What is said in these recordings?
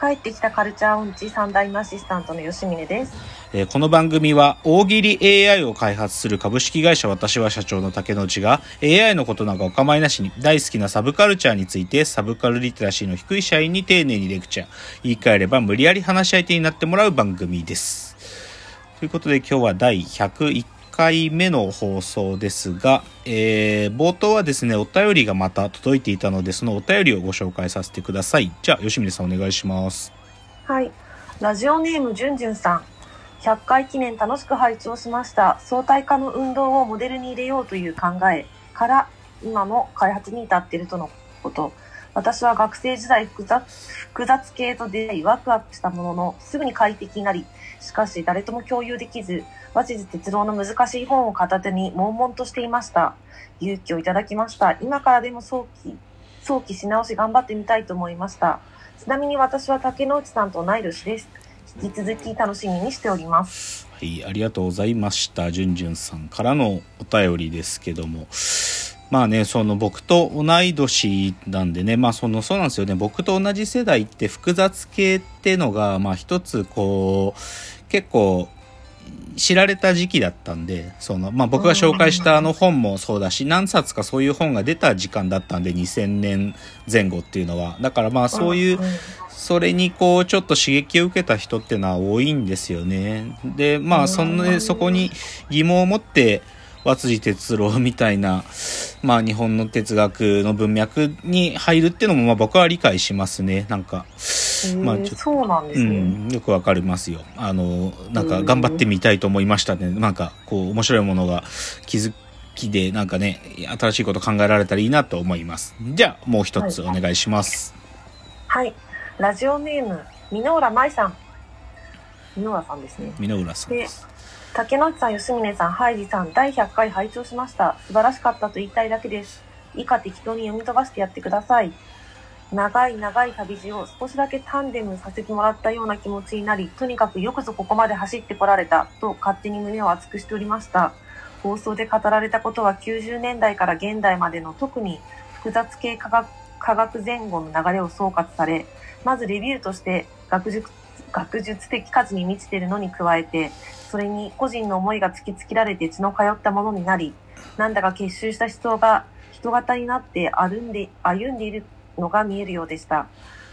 帰ってきたカルチャー音痴三代目アシスタントの吉峰です。えーこの番組は大喜利 AI を開発する株式会社私は社長の竹之内が AI のことなんかお構いなしに大好きなサブカルチャーについてサブカルリテラシーの低い社員に丁寧にレクチャー言い換えれば無理やり話し相手になってもらう番組です。ということで今日は第101回目の放送ですが、えー冒頭はですねお便りがまた届いていたのでそのお便りをご紹介させてください。じゃあ吉峰さんお願いします。はい。ラジオネームじゅんじゅんさん。100回記念楽しく拝聴しました。相対化の運動をモデルに入れようという考えから今も開発に至っているとのこと。私は学生時代複雑複雑系と出会いワクワクしたもののすぐに快適になり、しかし誰とも共有できず、和地哲郎の難しい本を片手に悶々としていました。勇気をいただきました。今からでも早期、早期し直し頑張ってみたいと思いました。ちなみに私は竹之内さんと同い年です。引き続き楽しみにしております。はい、ありがとうございました。じゅんじゅんさんからのお便りですけども。まあね、その僕と同い年なんでね、まあその、そうなんですよね。僕と同じ世代って複雑系ってのが、まあ一つこう、結構、知られた時期だったんで、その、まあ僕が紹介したあの本もそうだし、何冊かそういう本が出た時間だったんで、2000年前後っていうのは。だからまあそういう、それにこうちょっと刺激を受けた人ってのは多いんですよね。でまあそんなそこに疑問を持って和辻哲郎みたいな、まあ、日本の哲学の文脈に入るっていうのもまあ僕は理解しますね。なんか、まあちょっとそうなんですね。うん、よくわかりますよ。あのなんか頑張ってみたいと思いましたね。なんかこう面白いものが気づきでなんかね新しいこと考えられたらいいなと思います。じゃあもう一つお願いします。はい。ラジオネーム、箕浦舞さん。箕浦さんですね。箕浦さんです。竹之内さん、吉峰さん、ハイジさん、第100回拝聴しました。素晴らしかったと言いたいだけです。以下適当に読み飛ばしてやってください。長い長い旅路を少しだけタンデムさせてもらったような気持ちになり、とにかくよくぞここまで走ってこられたと勝手に胸を熱くしておりました。放送で語られたことは90年代から現代までの特に複雑系科学科学前後の流れを総括され、まずレビューとして学術学術的価値に満ちているのに加えて、それに個人の思いが突きつけられて血の通ったものになり、なんだか結集した思想が人型になって歩んで歩んでいるのが見えるようでした。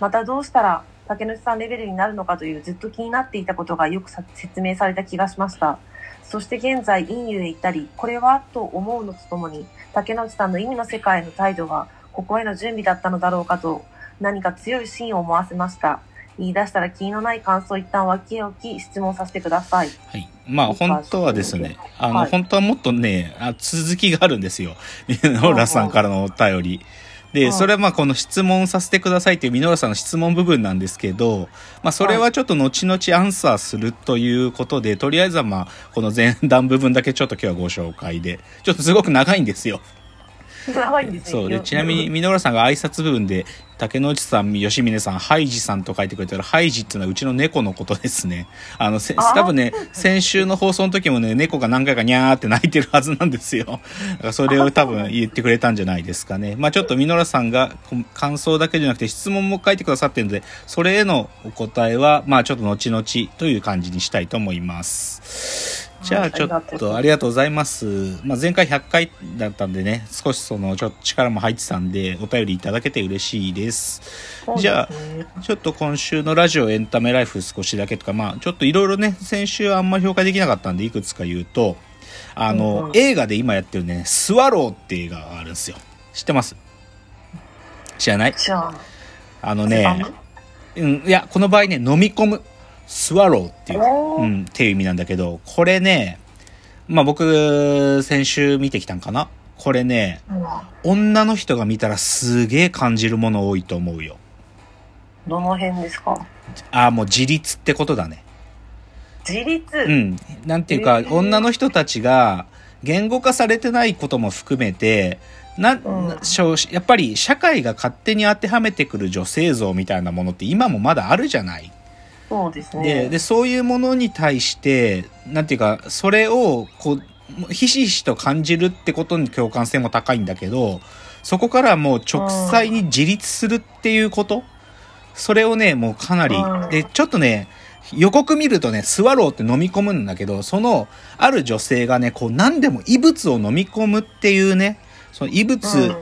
またどうしたら竹野内さんレベルになるのかというずっと気になっていたことがよく説明された気がしました。そして現在、陰湯へ行ったり、これはと思うのとともに、竹野内さんの意味の世界への態度は、ここへの準備だったのだろうかと、何か強いシーンを思わせました。言い出したら気のない感想を一旦脇へ置き、質問させてください。はい。まあ本当はですね、あの、はい本当はもっとね、あ続きがあるんですよ。箕浦さんからのお便り。で、はいそれはまあこの質問させてくださいっていう箕浦さんの質問部分なんですけど、まあそれはちょっと後々アンサーするということで、とりあえずはまあこの前段部分だけちょっと今日はご紹介で、ちょっとすごく長いんですよ。長いんですね。そう。でちなみに箕浦さんが挨拶部分で竹之内さん吉峰さんハイジさんと書いてくれたらハイジっていうのはうちの猫のことですね。あのせ多分ね先週の放送の時もね猫が何回かニャーって鳴いてるはずなんですよ。だからそれを多分言ってくれたんじゃないですかね。まあちょっと箕浦さんがこ感想だけじゃなくて質問も書いてくださってるのでそれへのお答えはまあちょっと後々という感じにしたいと思いますじゃあちょっとありがとうございます。まあ、前回100回だったんでね、少しそのちょっと力も入ってたんで、お便りいただけて嬉しいです。ですねじゃあ、ちょっと今週のラジオエンタメライフ少しだけとか、まあ、ちょっといろいろね、先週あんまり評価できなかったんで、いくつか言うと、あの、うんうん映画で今やってるね、スワローって映画があるんですよ。知ってます？知らない？あのね、うん、いや、この場合ね、飲み込む。スワローっていう、うん、っていう意味なんだけど、これね、まあ僕、先週見てきたんかな？これね、うん女の人が見たらすげえ感じるもの多いと思うよ。どの辺ですか？ああ、もう自立ってことだね。自立、うん。なんていうか、女の人たちが言語化されてないことも含めて、な、やっぱり社会が勝手に当てはめてくる女性像みたいなものって今もまだあるじゃない？そうですね。ででそういうものに対してなんていうかそれをこうひしひしと感じるってことに共感性も高いんだけどそこからもう直裁に自立するっていうこと、それをねもうかなり、うん。でちょっとね予告見るとねスワローって飲み込むんだけどそのある女性がねこう何でも異物を飲み込むっていうねその異物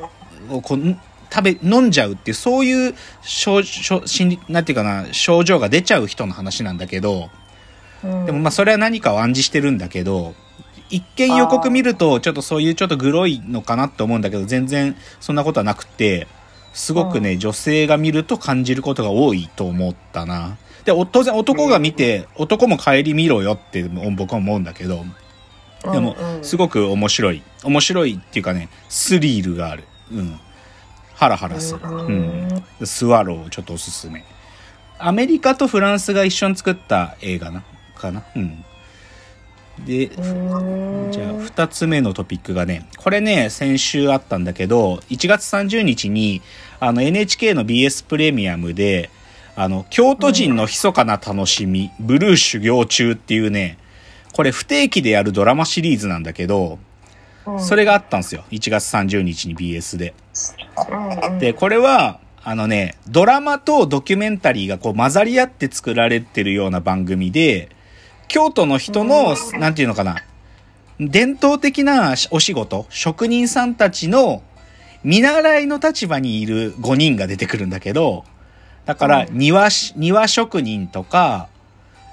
をこう、食べ、飲んじゃうっていう、そういう症症心理、なんていうかな、症状が出ちゃう人の話なんだけど、うん、でもまあそれは何かを暗示してるんだけど、一見予告見ると、ちょっとそういうちょっとグロいのかなって思うんだけど、全然そんなことはなくて、すごくね、女性が見ると感じることが多いと思ったな。で、お当然男が見て、男も帰り見ろよって僕は思うんだけど、でもうんうん、すごく面白い。面白いっていうかね、スリルがある。うん。ハラハラする。うん。スワローちょっとおすすめ。アメリカとフランスが一緒に作った映画な、かな？うん。で、うんじゃあ二つ目のトピックがね、これね、先週あったんだけど、1月30日に、あの NHK の BS プレミアムで、あの、京都人の密かな楽しみ、ブルー修行中っていうね、これ不定期でやるドラマシリーズなんだけど、うん。それがあったんですよ。1月30日に BS で。うんうん。で、これは、あのね、ドラマとドキュメンタリーがこう混ざり合って作られてるような番組で、京都の人の、なんていうのかな、伝統的なお仕事、職人さんたちの見習いの立場にいる5人が出てくるんだけど、だからうん。庭し、庭職人とか、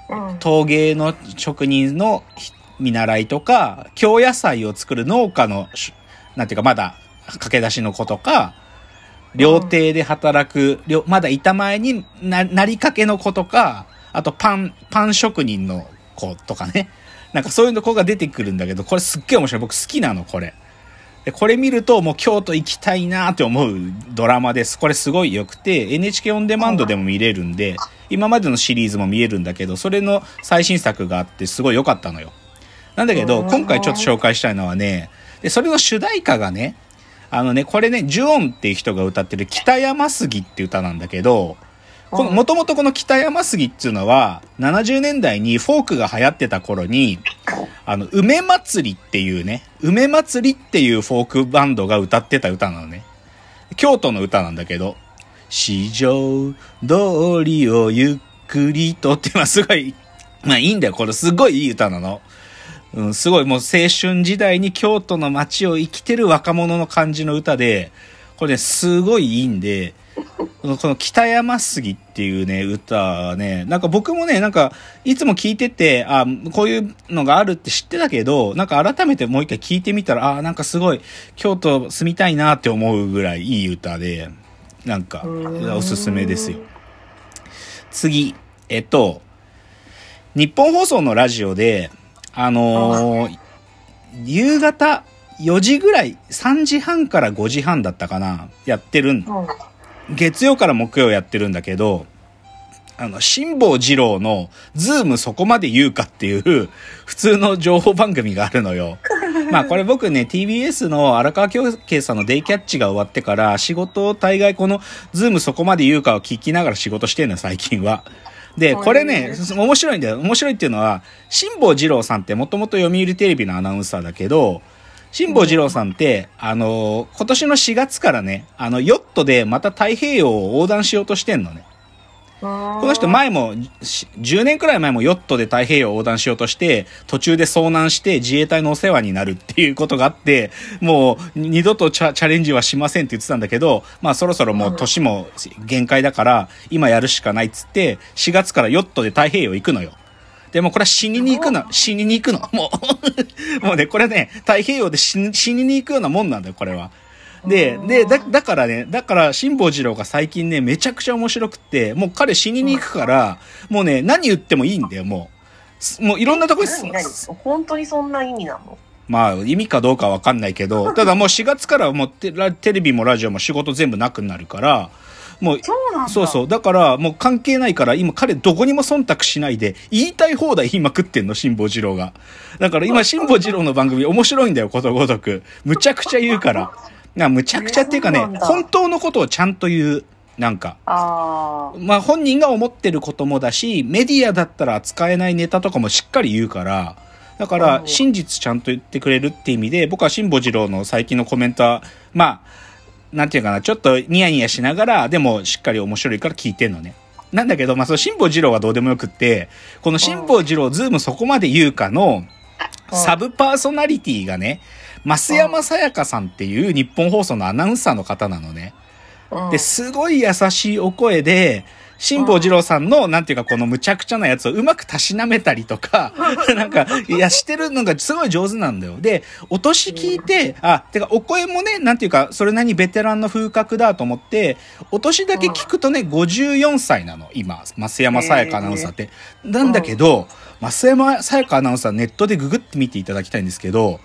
うん。陶芸の職人のひ見習いとか、京野菜を作る農家のし、なんていうかまだ駆け出しの子とか、料亭で働く、料まだ板前にななりかけの子とか、あとパン、パン職人の子とかね。なんかそういうの子が出てくるんだけど、これすっげえ面白い。僕好きなの、これ。で、これ見るともう京都行きたいなって思うドラマです。これすごい良くて、NHK オンデマンドでも見れるんで、今までのシリーズも見えるんだけど、それの最新作があってすごい良かったのよ。なんだけど、うん今回ちょっと紹介したいのはね、で、それの主題歌がね、あのね、これね、ジュオンっていう人が歌ってる北山杉って歌なんだけど、この、うんもともとこの北山杉っていうのは、70年代にフォークが流行ってた頃に、あの、梅祭りっていうね、梅祭りっていうフォークバンドが歌ってた歌なのね。京都の歌なんだけど、市場通りをゆっくりとって、まあすごい、まあいいんだよ。これすごいいい歌なの。うん、すごいもう青春時代に京都の街を生きてる若者の感じの歌で、これね、すごいいいんで、このこの北山杉っていうね、歌はね、なんか僕もね、なんか、いつも聞いてて、あ、こういうのがあるって知ってたけど、なんか改めてもう一回聞いてみたら、あ、なんかすごい、京都住みたいなって思うぐらいいい歌で、なんか、うんおすすめですよ。次、えっと、日本放送のラジオで、あのー夕方4時ぐらい、3時半から5時半だったかな、やってるんうん月曜から木曜やってるんだけど、あの、辛坊二郎のズームそこまで言うかっていう普通の情報番組があるのよ。まあこれ僕ね、TBS の荒川強啓さんのデイキャッチが終わってから仕事を大概このズームそこまで言うかを聞きながら仕事してんのよ、最近は。で、これね、面白いんだよ。面白いっていうのは、辛坊治郎さんってもともと読売テレビのアナウンサーだけど、辛坊治郎さんって、あの、今年の4月からね、あの、ヨットでまた太平洋を横断しようとしてんのね。この人前も、し10年くらい前もヨットで太平洋を横断しようとして、途中で遭難して自衛隊のお世話になるっていうことがあって、もう二度とチャレンジはしませんって言ってたんだけど、まあそろそろもう年も限界だから、今やるしかないっつって、4月からヨットで太平洋行くのよ。でもこれは死にに行くの。死にに行くの。もう、もうね、これね、太平洋で死に死にに行くようなもんなんだよ、これは。で、で、だ、だからね、だから、辛坊二郎が最近ね、めちゃくちゃ面白くって、もう彼死にに行くから、もうね、何言ってもいいんだよ、もうす。もういろんなとこに本当にそんな意味なの？まあ、意味かどうかわかんないけど、ただもう4月からはもうテレビもラジオも仕事全部なくなるから、もう、そうなんだ。そうそう。だから、もう関係ないから、今彼どこにも忖度しないで、言いたい放題言いまくってんの、辛坊二郎が。だから今、辛坊二郎の番組面白いんだよ、ことごとく。むちゃくちゃ言うから。なむちゃくちゃっていうかね本当のことをちゃんと言うなんか。あまあ本人が思ってることもだしメディアだったら扱えないネタとかもしっかり言うからだからうん。真実ちゃんと言ってくれるって意味で僕は辛坊治郎の最近のコメントはまあなんていうかなちょっとニヤニヤしながらでもしっかり面白いから聞いてんのね。なんだけど、まあ、その辛坊治郎はどうでもよくって、この辛坊治郎ズームそこまで言うかの、うん。サブパーソナリティがね、増山さやかさんっていうニッポン放送のアナウンサーの方なのね。で、すごい優しいお声で、辛坊治郎さんの、なんていうか、このむちゃくちゃなやつをうまくたしなめたりとか、なんか、いや、してるのがすごい上手なんだよ。で、お年聞いて、あ、てか、お声もね、なんていうか、それなりにベテランの風格だと思って、お年だけ聞くとね、54歳なの、今、増山さやかアナウンサーって。なんだけど、増山さやかアナウンサーネットでググって見ていただきたいんですけど、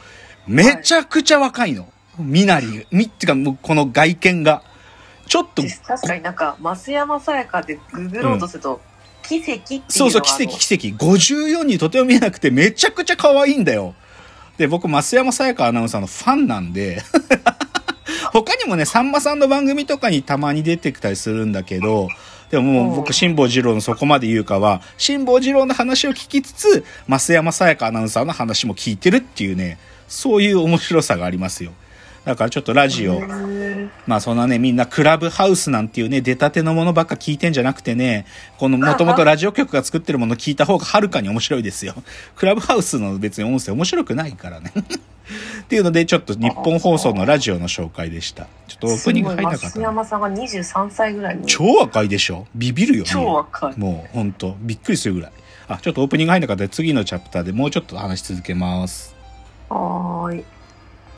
めちゃくちゃ若いの。みなり、み、ってか、もうこの外見が。ちょっと、確かになんか、増山さやかでググろうとすると、奇跡っていうそうそう、奇跡奇跡。54にとても見えなくてめちゃくちゃ可愛いんだよ。で、僕、増山さやかアナウンサーのファンなんで、他にもね、さんまさんの番組とかにたまに出てきたりするんだけど、でももう僕、辛坊治郎のそこまで言うかは、辛坊治郎の話を聞きつつ、増山さやかアナウンサーの話も聞いてるっていうね、そういう面白さがありますよ。だからちょっとラジオ、まあそんなね、みんなクラブハウスなんていうね、出たてのものばっか聞いてんじゃなくてね、このもともとラジオ局が作ってるもの聞いた方がはるかに面白いですよ。クラブハウスの別に音声面白くないからね。っていうので、ちょっと日本放送のラジオの紹介でした。ちょっとオープニング入んなかっすたな。ごい増山さんが23歳ぐらいに。超赤いでしょビビるよね。超若い。もうほんと、びっくりするぐらい。あ、ちょっとオープニング入んなかったら次のチャプターでもうちょっと話し続けます。はい。